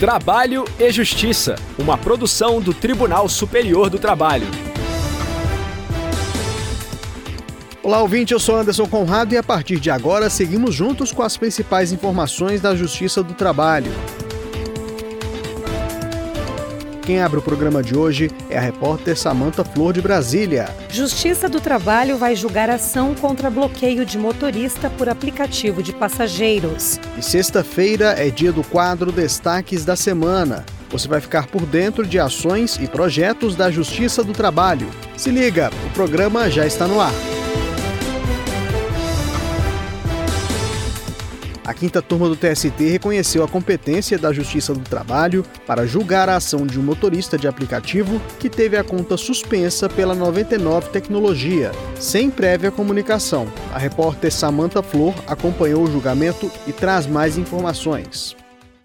Trabalho e Justiça, uma produção do Tribunal Superior do Trabalho. Olá, ouvinte, eu sou Anderson Conrado e a partir de agora seguimos juntos com as principais informações da Justiça do Trabalho. Quem abre o programa de hoje é a repórter Samanta Flor de Brasília. Justiça do Trabalho vai julgar ação contra bloqueio de motorista por aplicativo de passageiros. E sexta-feira é dia do quadro Destaques da Semana. Você vai ficar por dentro de ações e projetos da Justiça do Trabalho. Se liga, o programa já está no ar. A quinta turma do TST reconheceu a competência da Justiça do Trabalho para julgar a ação de um motorista de aplicativo que teve a conta suspensa pela 99 Tecnologia, sem prévia comunicação. A repórter Samantha Flor acompanhou o julgamento e traz mais informações.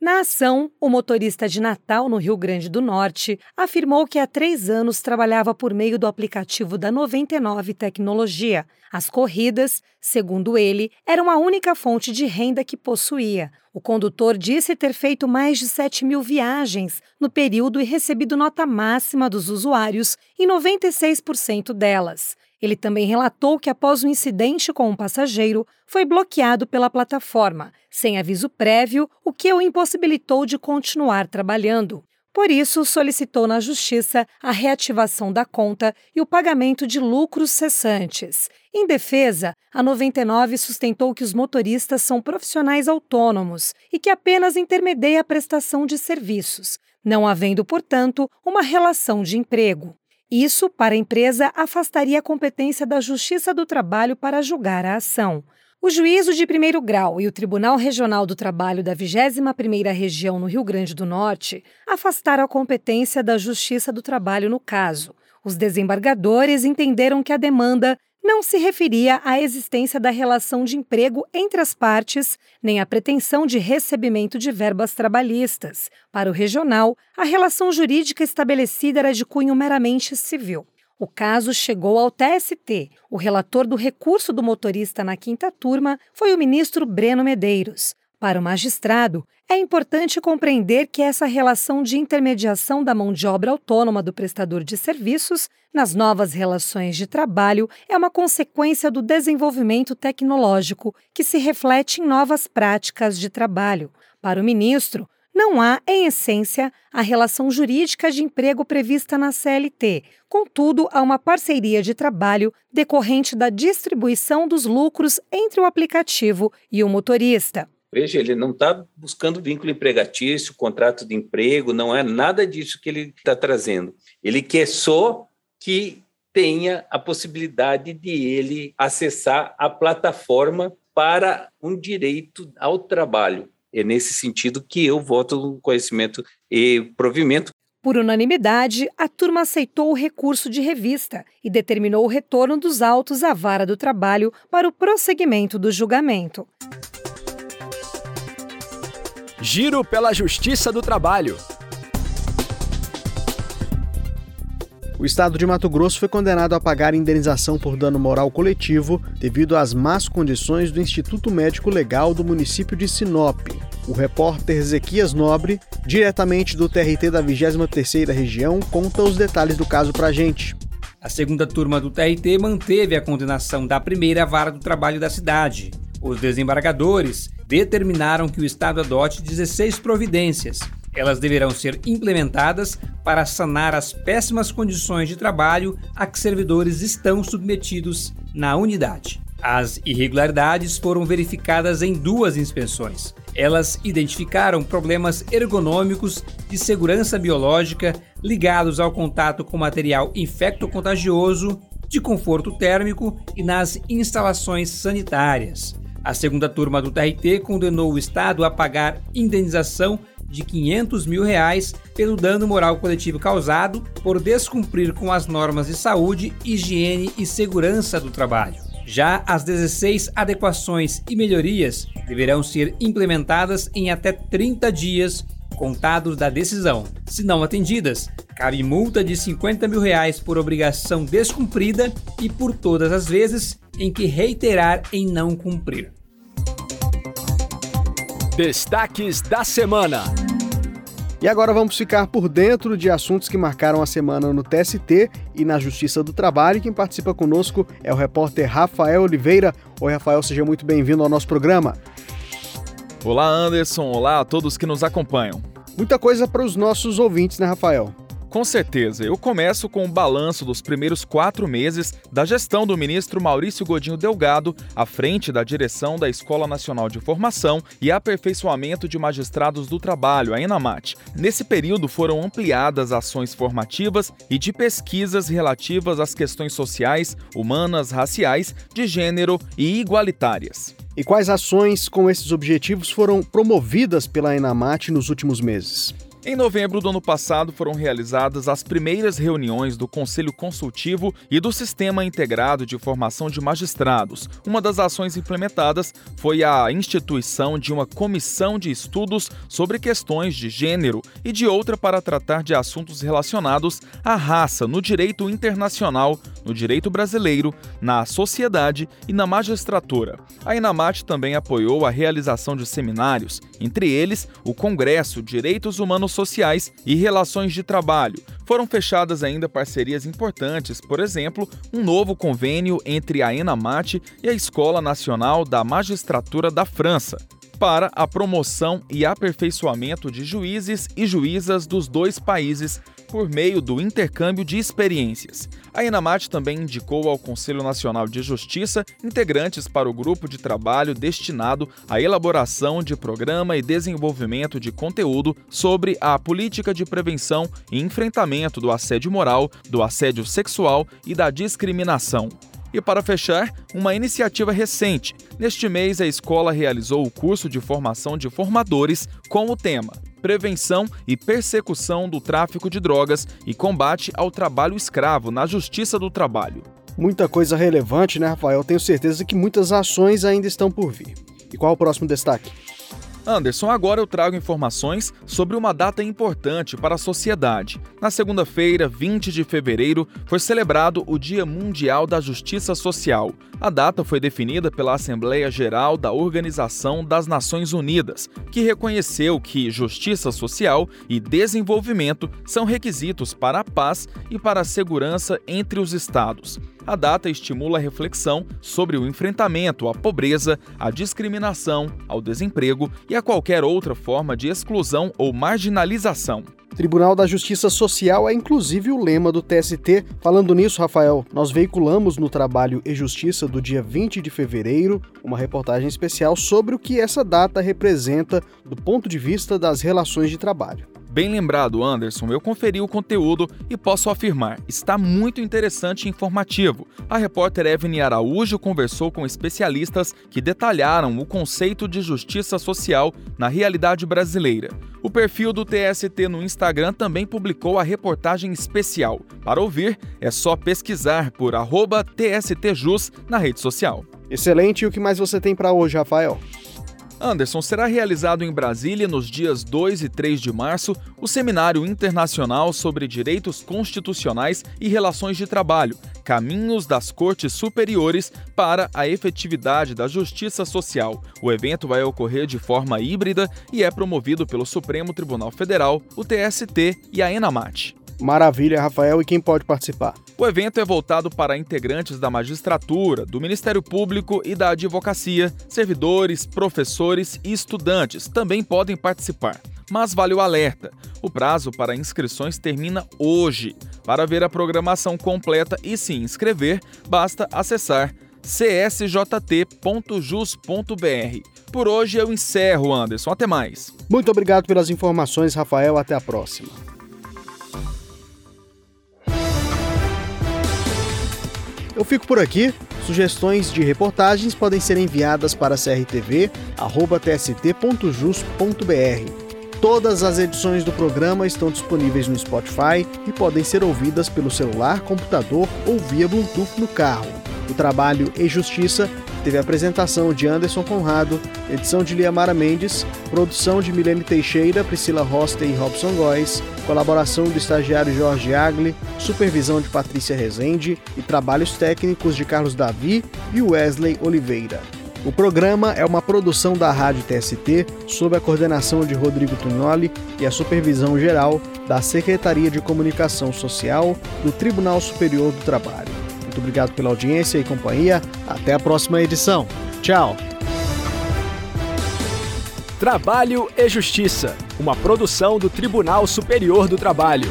Na ação, o motorista de Natal, no Rio Grande do Norte, afirmou que há três anos trabalhava por meio do aplicativo da 99 Tecnologia. As corridas, segundo ele, eram a única fonte de renda que possuía. O condutor disse ter feito mais de 7 mil viagens no período e recebido nota máxima dos usuários em 96% delas. Ele também relatou que, após um incidente com um passageiro, foi bloqueado pela plataforma, sem aviso prévio, o que o impossibilitou de continuar trabalhando. Por isso, solicitou na Justiça a reativação da conta e o pagamento de lucros cessantes. Em defesa, a 99 sustentou que os motoristas são profissionais autônomos e que apenas intermedia a prestação de serviços, não havendo, portanto, uma relação de emprego. Isso, para a empresa, afastaria a competência da Justiça do Trabalho para julgar a ação. O juízo de primeiro grau e o Tribunal Regional do Trabalho da 21ª Região no Rio Grande do Norte afastaram a competência da Justiça do Trabalho no caso. Os desembargadores entenderam que a demanda não se referia à existência da relação de emprego entre as partes, nem à pretensão de recebimento de verbas trabalhistas. Para o regional, a relação jurídica estabelecida era de cunho meramente civil. O caso chegou ao TST. O relator do recurso do motorista na quinta turma foi o ministro Breno Medeiros. Para o magistrado, é importante compreender que essa relação de intermediação da mão de obra autônoma do prestador de serviços nas novas relações de trabalho é uma consequência do desenvolvimento tecnológico que se reflete em novas práticas de trabalho. Para o ministro, não há, em essência, a relação jurídica de emprego prevista na CLT. Contudo, há uma parceria de trabalho decorrente da distribuição dos lucros entre o aplicativo e o motorista. Veja, ele não está buscando vínculo empregatício, contrato de emprego, não é nada disso que ele está trazendo. Ele quer só que tenha a possibilidade de ele acessar a plataforma para um direito ao trabalho. É nesse sentido que eu voto no conhecimento e provimento. Por unanimidade, a turma aceitou o recurso de revista e determinou o retorno dos autos à vara do trabalho para o prosseguimento do julgamento. Giro pela Justiça do Trabalho. O estado de Mato Grosso foi condenado a pagar indenização por dano moral coletivo devido às más condições do Instituto Médico Legal do município de Sinop. O repórter Ezequias Nobre, diretamente do TRT da 23ª região, conta os detalhes do caso pra gente. A segunda turma do TRT manteve a condenação da primeira vara do trabalho da cidade. Os desembargadores determinaram que o Estado adote 16 providências. Elas deverão ser implementadas para sanar as péssimas condições de trabalho a que servidores estão submetidos na unidade. As irregularidades foram verificadas em duas inspeções. Elas identificaram problemas ergonômicos de segurança biológica ligados ao contato com material infecto-contagioso, de conforto térmico e nas instalações sanitárias. A segunda turma do TRT condenou o Estado a pagar indenização de 500 mil reais pelo dano moral coletivo causado por descumprir com as normas de saúde, higiene e segurança do trabalho. Já as 16 adequações e melhorias deverão ser implementadas em até 30 dias contados da decisão. Se não atendidas, cabe multa de 50 mil reais por obrigação descumprida e por todas as vezes em que reiterar em não cumprir. Destaques da semana. E agora vamos ficar por dentro de assuntos que marcaram a semana no TST e na Justiça do Trabalho. Quem participa conosco é o repórter Rafael Oliveira. Oi, Rafael, seja muito bem-vindo ao nosso programa. Olá, Anderson. Olá a todos que nos acompanham. Muita coisa para os nossos ouvintes, né, Rafael? Com certeza, eu começo com o balanço dos primeiros quatro meses da gestão do ministro Maurício Godinho Delgado à frente da direção da Escola Nacional de Formação e Aperfeiçoamento de Magistrados do Trabalho, a ENAMAT. Nesse período foram ampliadas ações formativas e de pesquisas relativas às questões sociais, humanas, raciais, de gênero e igualitárias. E quais ações com esses objetivos foram promovidas pela ENAMAT nos últimos meses? Em novembro do ano passado foram realizadas as primeiras reuniões do Conselho Consultivo e do Sistema Integrado de Formação de Magistrados. Uma das ações implementadas foi a instituição de uma comissão de estudos sobre questões de gênero e de outra para tratar de assuntos relacionados à raça no direito internacional, no direito brasileiro, na sociedade e na magistratura. A Inamat também apoiou a realização de seminários, entre eles o Congresso Direitos Humanos sociais e relações de trabalho. Foram fechadas ainda parcerias importantes, por exemplo, um novo convênio entre a ENAMAT e a Escola Nacional da Magistratura da França para a promoção e aperfeiçoamento de juízes e juízas dos dois países por meio do intercâmbio de experiências. A Enamat também indicou ao Conselho Nacional de Justiça integrantes para o grupo de trabalho destinado à elaboração de programa e desenvolvimento de conteúdo sobre a política de prevenção e enfrentamento do assédio moral, do assédio sexual e da discriminação. E para fechar, uma iniciativa recente. Neste mês, a escola realizou o curso de formação de formadores com o tema Prevenção e Persecução do Tráfico de Drogas e Combate ao Trabalho Escravo na Justiça do Trabalho. Muita coisa relevante, né, Rafael? Tenho certeza que muitas ações ainda estão por vir. E qual o próximo destaque? Anderson, agora eu trago informações sobre uma data importante para a sociedade. Na segunda-feira, 20 de fevereiro, foi celebrado o Dia Mundial da Justiça Social. A data foi definida pela Assembleia Geral da Organização das Nações Unidas, que reconheceu que justiça social e desenvolvimento são requisitos para a paz e para a segurança entre os Estados. A data estimula a reflexão sobre o enfrentamento à pobreza, à discriminação, ao desemprego e a qualquer outra forma de exclusão ou marginalização. Tribunal da Justiça Social é inclusive o lema do TST. Falando nisso, Rafael, nós veiculamos no trabalho E Justiça do dia 20 de fevereiro uma reportagem especial sobre o que essa data representa do ponto de vista das relações de trabalho. Bem lembrado, Anderson, eu conferi o conteúdo e posso afirmar, está muito interessante e informativo. A repórter Evelyn Araújo conversou com especialistas que detalharam o conceito de justiça social na realidade brasileira. O perfil do TST no Instagram também publicou a reportagem especial. Para ouvir, é só pesquisar por TSTJus na rede social. Excelente, e o que mais você tem para hoje, Rafael? Anderson, será realizado em Brasília nos dias 2 e 3 de março o Seminário Internacional sobre Direitos Constitucionais e Relações de Trabalho, Caminhos das Cortes Superiores para a Efetividade da Justiça Social. O evento vai ocorrer de forma híbrida e é promovido pelo Supremo Tribunal Federal, o TST e a ENAMAT. Maravilha, Rafael. E quem pode participar? O evento é voltado para integrantes da magistratura, do Ministério Público e da advocacia. Servidores, professores e estudantes também podem participar. Mas vale o alerta: o prazo para inscrições termina hoje. Para ver a programação completa e se inscrever, basta acessar csjt.jus.br. Por hoje eu encerro, Anderson. Até mais. Muito obrigado pelas informações, Rafael. Até a próxima. Eu fico por aqui. Sugestões de reportagens podem ser enviadas para crtv.tst.jus.br. Todas as edições do programa estão disponíveis no Spotify e podem ser ouvidas pelo celular, computador ou via Bluetooth no carro. O trabalho e Justiça teve a apresentação de Anderson Conrado, edição de Liamara Mendes, produção de Milene Teixeira, Priscila Rosta e Robson Góes, colaboração do estagiário Jorge Agli, supervisão de Patrícia Rezende e trabalhos técnicos de Carlos Davi e Wesley Oliveira. O programa é uma produção da Rádio TST, sob a coordenação de Rodrigo Tugnoli e a supervisão geral da Secretaria de Comunicação Social do Tribunal Superior do Trabalho. Muito obrigado pela audiência e companhia. Até a próxima edição. Tchau. Trabalho e Justiça, uma produção do Tribunal Superior do Trabalho.